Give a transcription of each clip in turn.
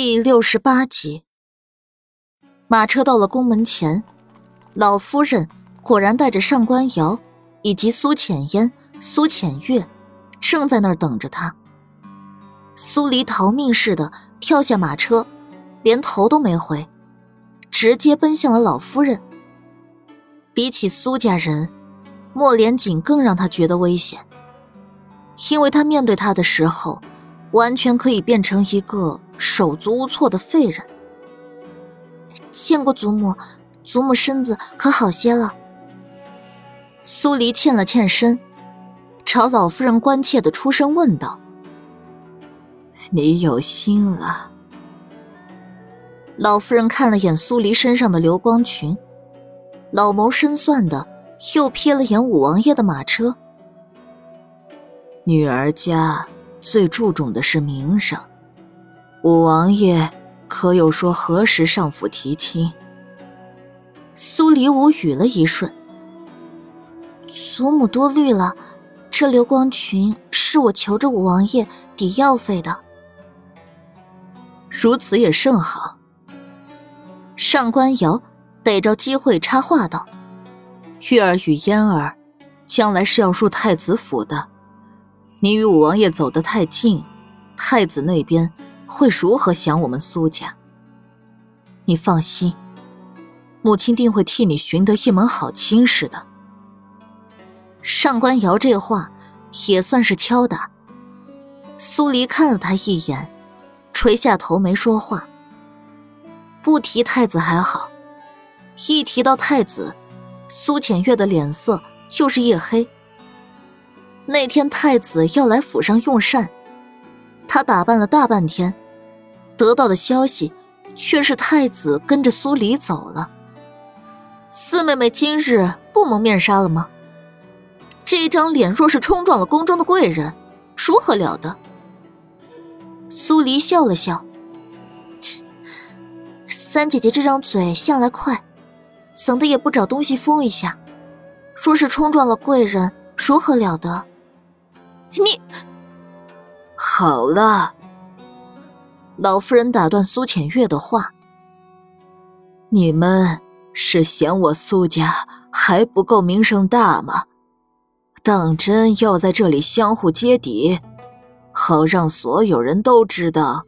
第六十八集，马车到了宫门前，老夫人果然带着上官瑶以及苏浅烟、苏浅月，正在那儿等着他。苏黎逃命似的跳下马车，连头都没回，直接奔向了老夫人。比起苏家人，莫连锦更让他觉得危险，因为他面对他的时候，完全可以变成一个。手足无措的废人，见过祖母，祖母身子可好些了？苏黎欠了欠身，朝老夫人关切的出声问道：“你有心了？”老夫人看了眼苏黎身上的流光裙，老谋深算的又瞥了眼五王爷的马车。女儿家最注重的是名声。五王爷可有说何时上府提亲？苏黎无语了一瞬。祖母多虑了，这流光裙是我求着五王爷抵药费的。如此也甚好。上官瑶逮着机会插话道：“月儿与嫣儿，将来是要入太子府的。你与五王爷走得太近，太子那边……”会如何想我们苏家？你放心，母亲定会替你寻得一门好亲事的。上官瑶这话也算是敲打。苏黎看了他一眼，垂下头没说话。不提太子还好，一提到太子，苏浅月的脸色就是一黑。那天太子要来府上用膳。他打扮了大半天，得到的消息却是太子跟着苏黎走了。四妹妹今日不蒙面纱了吗？这一张脸若是冲撞了宫中的贵人，如何了得？苏黎笑了笑，切，三姐姐这张嘴向来快，怎的也不找东西封一下？若是冲撞了贵人，如何了得？你。好了，老夫人打断苏浅月的话：“你们是嫌我苏家还不够名声大吗？当真要在这里相互揭底，好让所有人都知道？”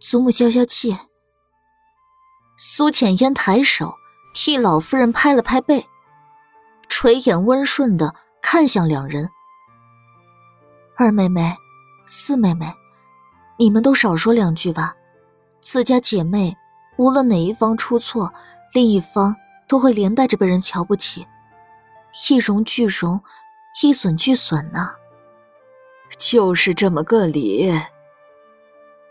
祖母消消气。苏浅烟抬手替老夫人拍了拍背，垂眼温顺的看向两人。二妹妹，四妹妹，你们都少说两句吧。自家姐妹，无论哪一方出错，另一方都会连带着被人瞧不起。一荣俱荣，一损俱损呢。就是这么个理。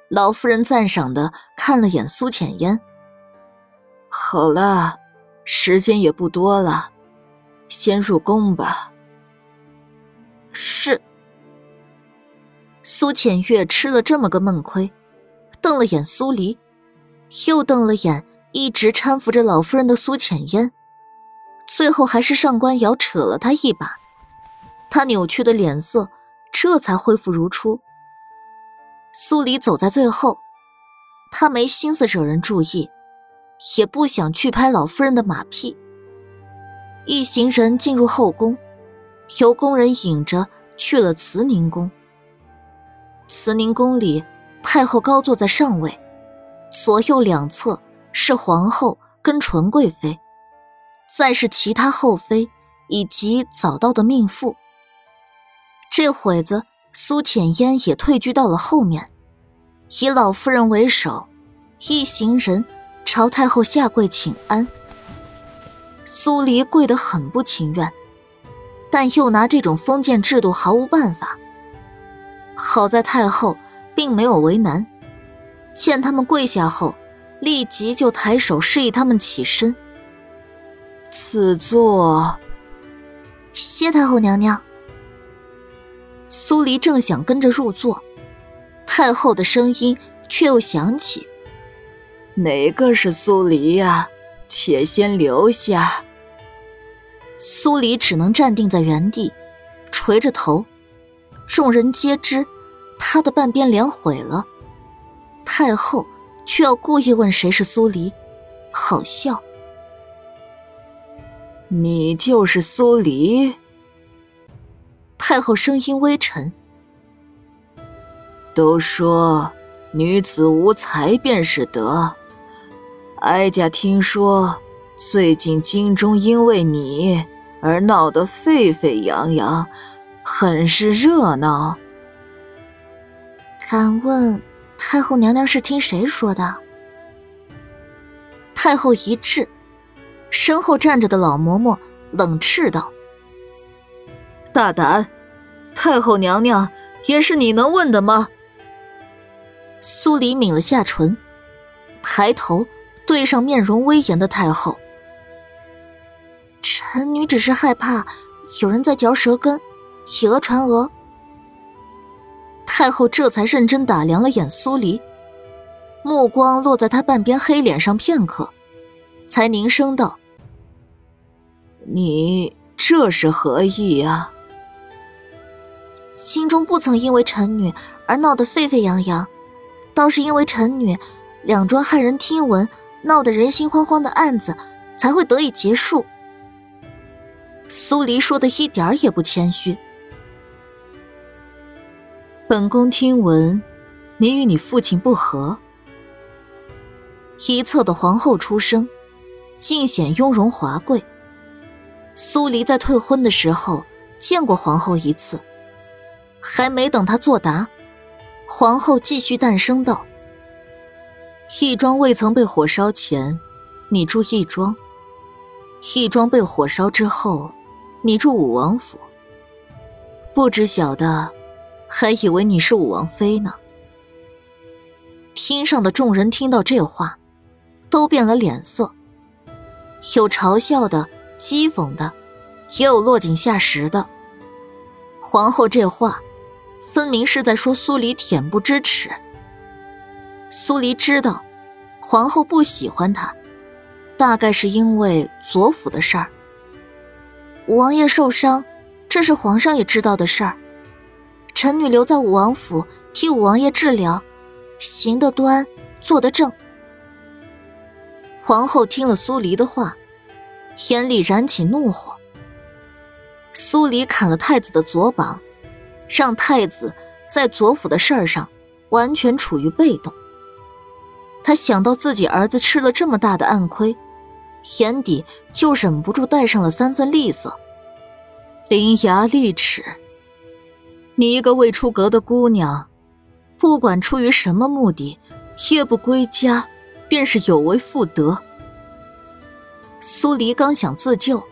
老夫人赞赏的看了眼苏浅烟。好了，时间也不多了，先入宫吧。是。苏浅月吃了这么个闷亏，瞪了眼苏黎，又瞪了眼一直搀扶着老夫人的苏浅烟，最后还是上官瑶扯了他一把，他扭曲的脸色这才恢复如初。苏黎走在最后，他没心思惹人注意，也不想去拍老夫人的马屁。一行人进入后宫，由宫人引着去了慈宁宫。慈宁宫里，太后高坐在上位，左右两侧是皇后跟纯贵妃，再是其他后妃以及早到的命妇。这会子，苏浅烟也退居到了后面，以老夫人为首，一行人朝太后下跪请安。苏黎跪得很不情愿，但又拿这种封建制度毫无办法。好在太后并没有为难，见他们跪下后，立即就抬手示意他们起身。赐座。谢太后娘娘。苏黎正想跟着入座，太后的声音却又响起：“哪个是苏黎呀？且先留下。”苏黎只能站定在原地，垂着头。众人皆知，他的半边脸毁了。太后却要故意问谁是苏黎，好笑。你就是苏黎。太后声音微沉。都说女子无才便是德，哀家听说最近京中因为你而闹得沸沸扬扬，很是热闹。敢问太后娘娘是听谁说的？太后一滞，身后站着的老嬷嬷冷斥道：“大胆！太后娘娘也是你能问的吗？”苏黎抿了下唇，抬头对上面容威严的太后：“臣女只是害怕有人在嚼舌根，以讹传讹。”太后这才认真打量了眼苏黎，目光落在他半边黑脸上片刻，才凝声道：“你这是何意啊？”心中不曾因为臣女而闹得沸沸扬扬。倒是因为臣女两桩骇人听闻、闹得人心惶惶的案子，才会得以结束。苏黎说的一点儿也不谦虚。本宫听闻，你与你父亲不和。一侧的皇后出声，尽显雍容华贵。苏黎在退婚的时候见过皇后一次，还没等她作答。皇后继续诞生道：“义庄未曾被火烧前，你住义庄；义庄被火烧之后，你住武王府。不知晓的，还以为你是武王妃呢。”厅上的众人听到这话，都变了脸色，有嘲笑的、讥讽的，也有落井下石的。皇后这话。分明是在说苏黎恬不知耻。苏黎知道，皇后不喜欢他，大概是因为左府的事儿。王爷受伤，这是皇上也知道的事儿。臣女留在武王府替武王爷治疗，行得端，坐得正。皇后听了苏黎的话，眼里燃起怒火。苏黎砍了太子的左膀。让太子在左府的事儿上完全处于被动。他想到自己儿子吃了这么大的暗亏，眼底就忍不住带上了三分厉色。伶牙俐齿，你一个未出阁的姑娘，不管出于什么目的，夜不归家，便是有违妇德。苏黎刚想自救，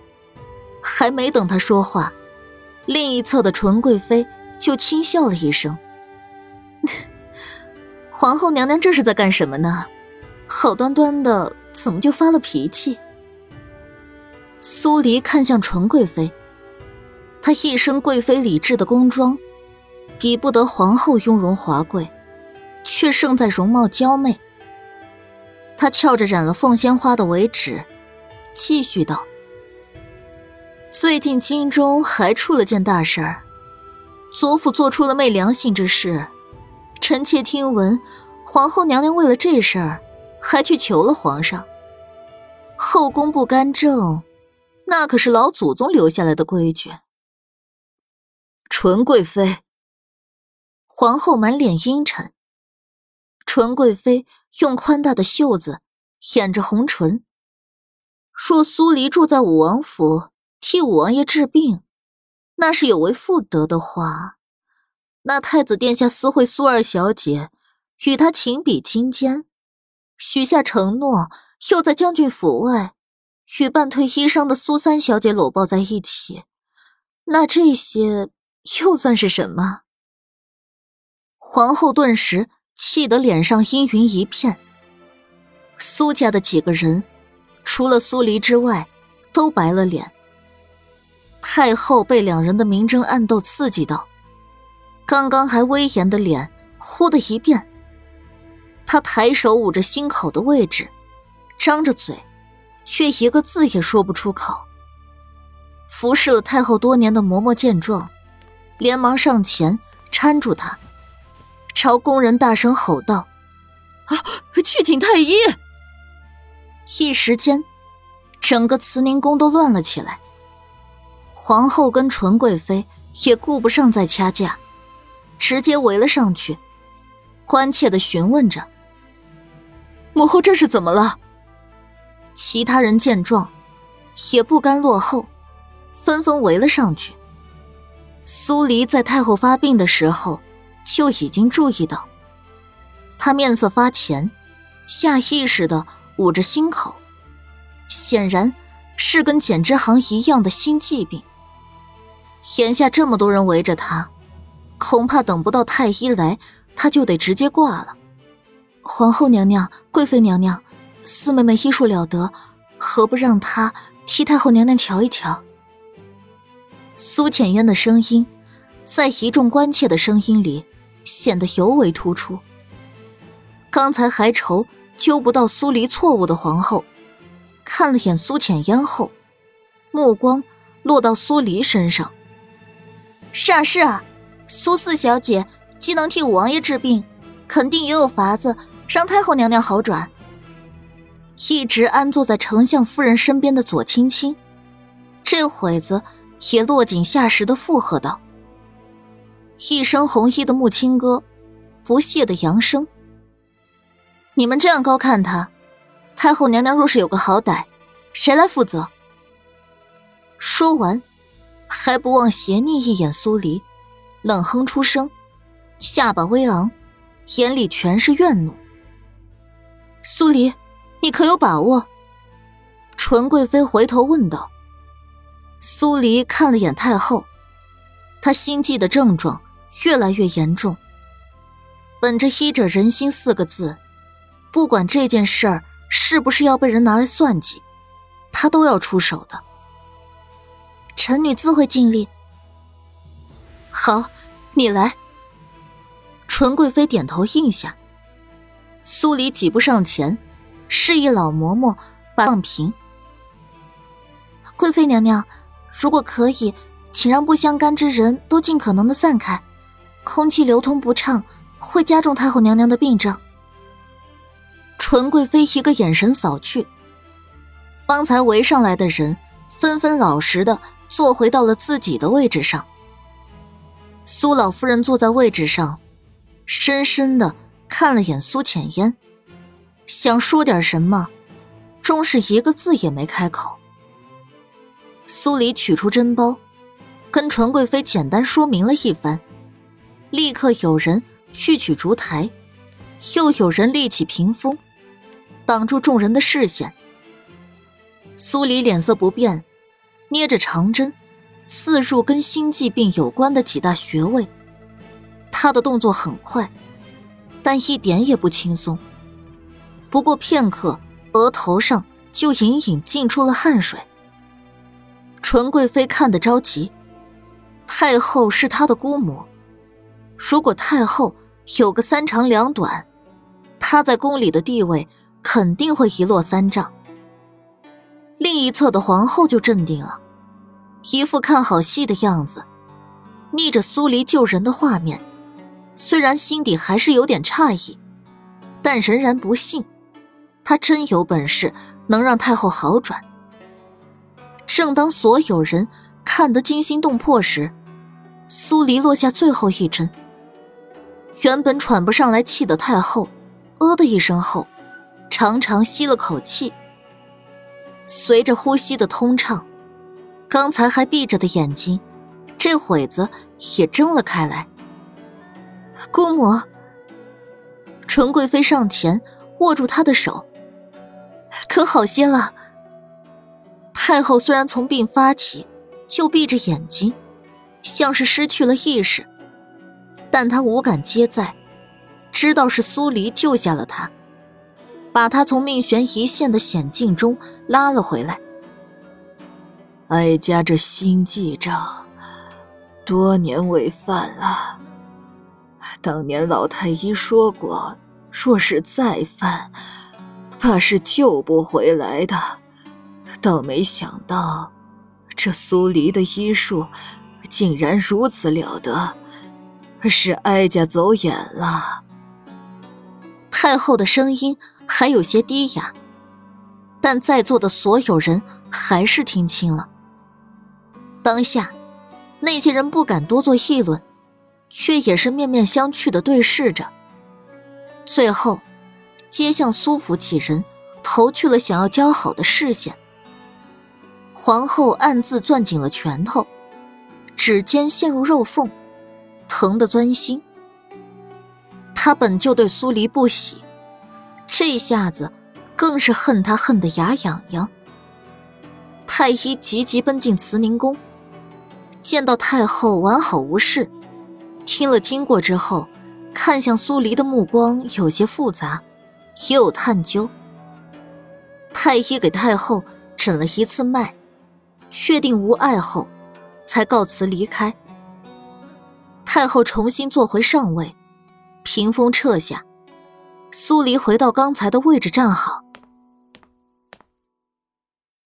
还没等他说话，另一侧的纯贵妃。就轻笑了一声。皇后娘娘这是在干什么呢？好端端的，怎么就发了脾气？苏黎看向纯贵妃，她一身贵妃礼制的宫装，比不得皇后雍容华贵，却胜在容貌娇媚。她翘着染了凤仙花的尾指，继续道：“最近京中还出了件大事儿。”左府做出了昧良心之事，臣妾听闻，皇后娘娘为了这事儿，还去求了皇上。后宫不干政，那可是老祖宗留下来的规矩。纯贵妃，皇后满脸阴沉。纯贵妃用宽大的袖子掩着红唇。若苏黎住在武王府，替武王爷治病。那是有违妇德的话，那太子殿下私会苏二小姐，与他情比金坚，许下承诺，又在将军府外与半退医伤的苏三小姐搂抱在一起，那这些又算是什么？皇后顿时气得脸上阴云一片。苏家的几个人，除了苏黎之外，都白了脸。太后被两人的明争暗斗刺激到，刚刚还威严的脸忽的一变。她抬手捂着心口的位置，张着嘴，却一个字也说不出口。服侍了太后多年的嬷嬷见状，连忙上前搀住她，朝宫人大声吼道：“啊！去请太医！一时间，整个慈宁宫都乱了起来。皇后跟纯贵妃也顾不上再掐架，直接围了上去，关切的询问着：“母后这是怎么了？”其他人见状，也不甘落后，纷纷围了上去。苏黎在太后发病的时候就已经注意到，她面色发浅，下意识的捂着心口，显然是跟简之行一样的心悸病。眼下这么多人围着她，恐怕等不到太医来，她就得直接挂了。皇后娘娘、贵妃娘娘，四妹妹医术了得，何不让她替太后娘娘瞧一瞧？苏浅烟的声音，在一众关切的声音里显得尤为突出。刚才还愁揪不到苏黎错误的皇后，看了眼苏浅烟后，目光落到苏黎身上。是啊是啊，苏四小姐既能替五王爷治病，肯定也有法子让太后娘娘好转。一直安坐在丞相夫人身边的左青青，这会子。也落井下石的附和道：“一身红衣的木青哥，不屑的扬声：‘你们这样高看他，太后娘娘若是有个好歹，谁来负责？’说完，还不忘斜睨一眼苏黎，冷哼出声，下巴微昂，眼里全是怨怒。苏黎，你可有把握？”纯贵妃回头问道。苏黎看了眼太后，她心悸的症状越来越严重。本着“医者仁心”四个字，不管这件事儿是不是要被人拿来算计，他都要出手的。臣女自会尽力。好，你来。纯贵妃点头应下。苏黎几步上前，示意老嬷嬷把放平。贵妃娘娘。如果可以，请让不相干之人都尽可能的散开，空气流通不畅会加重太后娘娘的病症。纯贵妃一个眼神扫去，方才围上来的人纷纷老实的坐回到了自己的位置上。苏老夫人坐在位置上，深深的看了眼苏浅烟，想说点什么，终是一个字也没开口。苏黎取出针包，跟纯贵妃简单说明了一番，立刻有人去取烛台，又有人立起屏风，挡住众人的视线。苏黎脸色不变，捏着长针，刺入跟心悸病有关的几大穴位。他的动作很快，但一点也不轻松。不过片刻，额头上就隐隐浸出了汗水。纯贵妃看得着急，太后是她的姑母，如果太后有个三长两短，她在宫里的地位肯定会一落三丈。另一侧的皇后就镇定了，一副看好戏的样子，逆着苏黎救人的画面，虽然心底还是有点诧异，但仍然不信，她真有本事能让太后好转。正当所有人看得惊心动魄时，苏黎落下最后一针。原本喘不上来气的太后，呃的一声后，长长吸了口气。随着呼吸的通畅，刚才还闭着的眼睛，这会子也睁了开来。姑母，纯贵妃上前握住她的手，可好些了。太后虽然从病发起就闭着眼睛，像是失去了意识，但他无感皆在，知道是苏黎救下了他，把他从命悬一线的险境中拉了回来。哀家这心悸症多年未犯了，当年老太医说过，若是再犯，怕是救不回来的。倒没想到，这苏黎的医术竟然如此了得，是哀家走眼了。太后的声音还有些低哑，但在座的所有人还是听清了。当下，那些人不敢多做议论，却也是面面相觑的对视着。最后，皆向苏府几人投去了想要交好的视线。皇后暗自攥紧了拳头，指尖陷入肉缝，疼得钻心。他本就对苏黎不喜，这下子更是恨他恨得牙痒痒。太医急急奔进慈宁宫，见到太后完好无事，听了经过之后，看向苏黎的目光有些复杂，也有探究。太医给太后诊了一次脉。确定无碍后，才告辞离开。太后重新坐回上位，屏风撤下，苏黎回到刚才的位置站好。